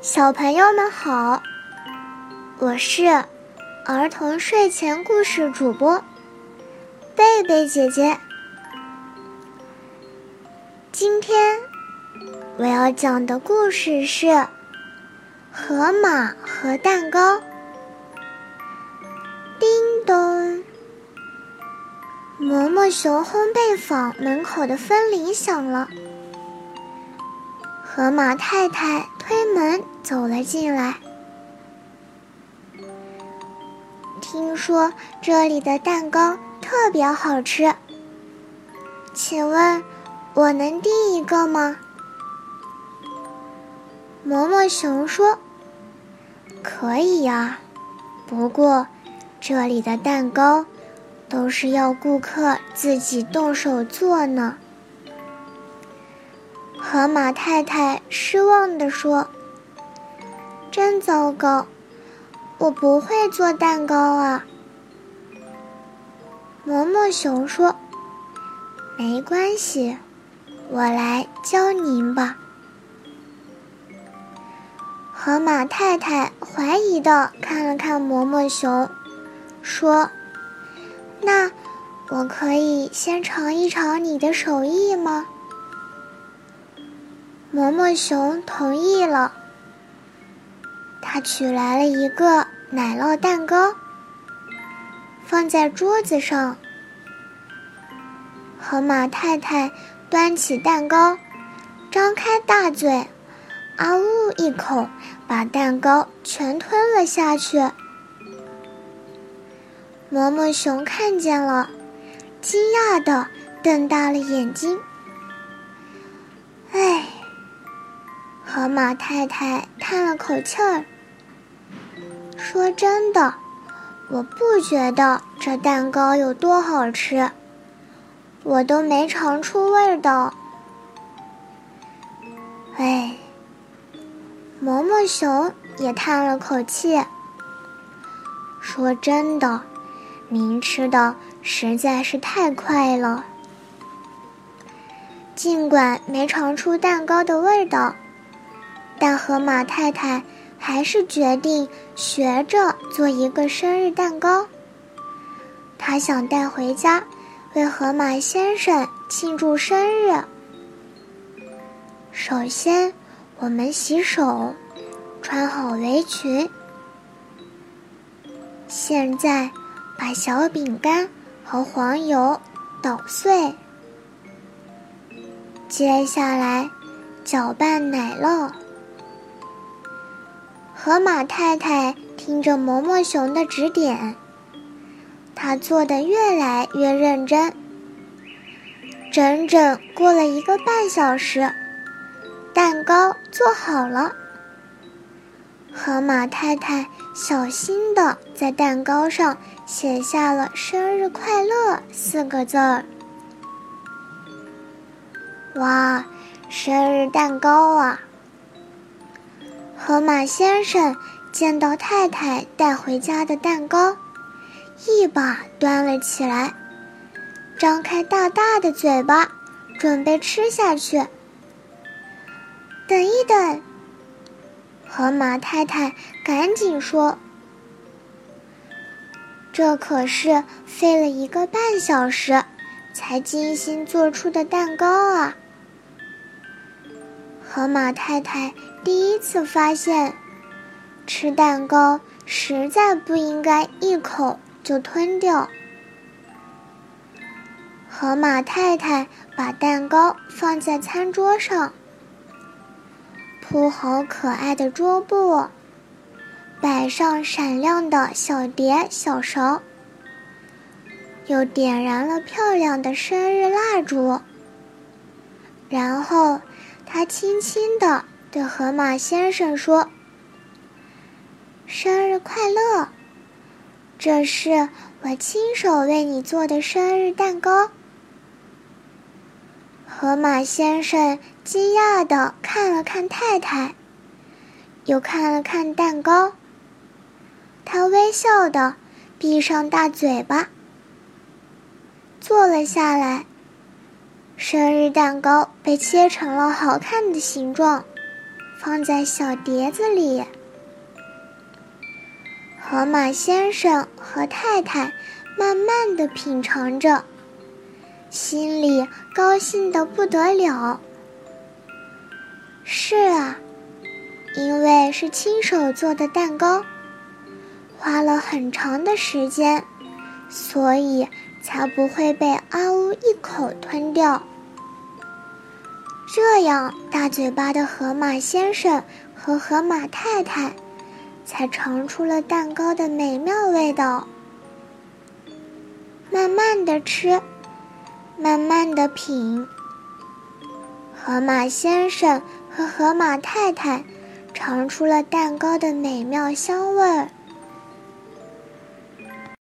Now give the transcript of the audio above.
小朋友们好，我是儿童睡前故事主播贝贝姐姐。今天我要讲的故事是《河马和蛋糕》。叮咚，嬷嬷熊烘焙坊门口的风铃响了。河马太太推门走了进来，听说这里的蛋糕特别好吃，请问我能订一个吗？毛毛熊说：“可以呀，不过这里的蛋糕都是要顾客自己动手做呢。”河马太太失望地说：“真糟糕，我不会做蛋糕啊。”嬷嬷熊说：“没关系，我来教您吧。”河马太太怀疑的看了看嬷嬷熊，说：“那我可以先尝一尝你的手艺吗？”嬷嬷熊同意了。他取来了一个奶酪蛋糕，放在桌子上。河马太太端起蛋糕，张开大嘴，啊呜一口把蛋糕全吞了下去。嬷嬷熊看见了，惊讶的瞪大了眼睛。哎。河马太太叹了口气儿，说：“真的，我不觉得这蛋糕有多好吃，我都没尝出味道。”哎，嬷嬷熊也叹了口气，说：“真的，您吃的实在是太快了，尽管没尝出蛋糕的味道。”但河马太太还是决定学着做一个生日蛋糕。她想带回家，为河马先生庆祝生日。首先，我们洗手，穿好围裙。现在，把小饼干和黄油捣碎。接下来，搅拌奶酪。河马太太听着嬷嬷熊的指点，她做的越来越认真。整整过了一个半小时，蛋糕做好了。河马太太小心的在蛋糕上写下了“生日快乐”四个字儿。哇，生日蛋糕啊！河马先生见到太太带回家的蛋糕，一把端了起来，张开大大的嘴巴，准备吃下去。等一等，河马太太赶紧说：“这可是费了一个半小时才精心做出的蛋糕啊！”河马太太第一次发现，吃蛋糕实在不应该一口就吞掉。河马太太把蛋糕放在餐桌上，铺好可爱的桌布，摆上闪亮的小碟小勺，又点燃了漂亮的生日蜡烛，然后。他轻轻地对河马先生说：“生日快乐！这是我亲手为你做的生日蛋糕。”河马先生惊讶地看了看太太，又看了看蛋糕。他微笑地闭上大嘴巴，坐了下来。生日蛋糕被切成了好看的形状，放在小碟子里。河马先生和太太慢慢的品尝着，心里高兴的不得了。是啊，因为是亲手做的蛋糕，花了很长的时间，所以才不会被阿呜一口吞掉。这样，大嘴巴的河马先生和河马太太才尝出了蛋糕的美妙味道。慢慢的吃，慢慢的品。河马先生。和河马太太尝出了蛋糕的美妙香味儿。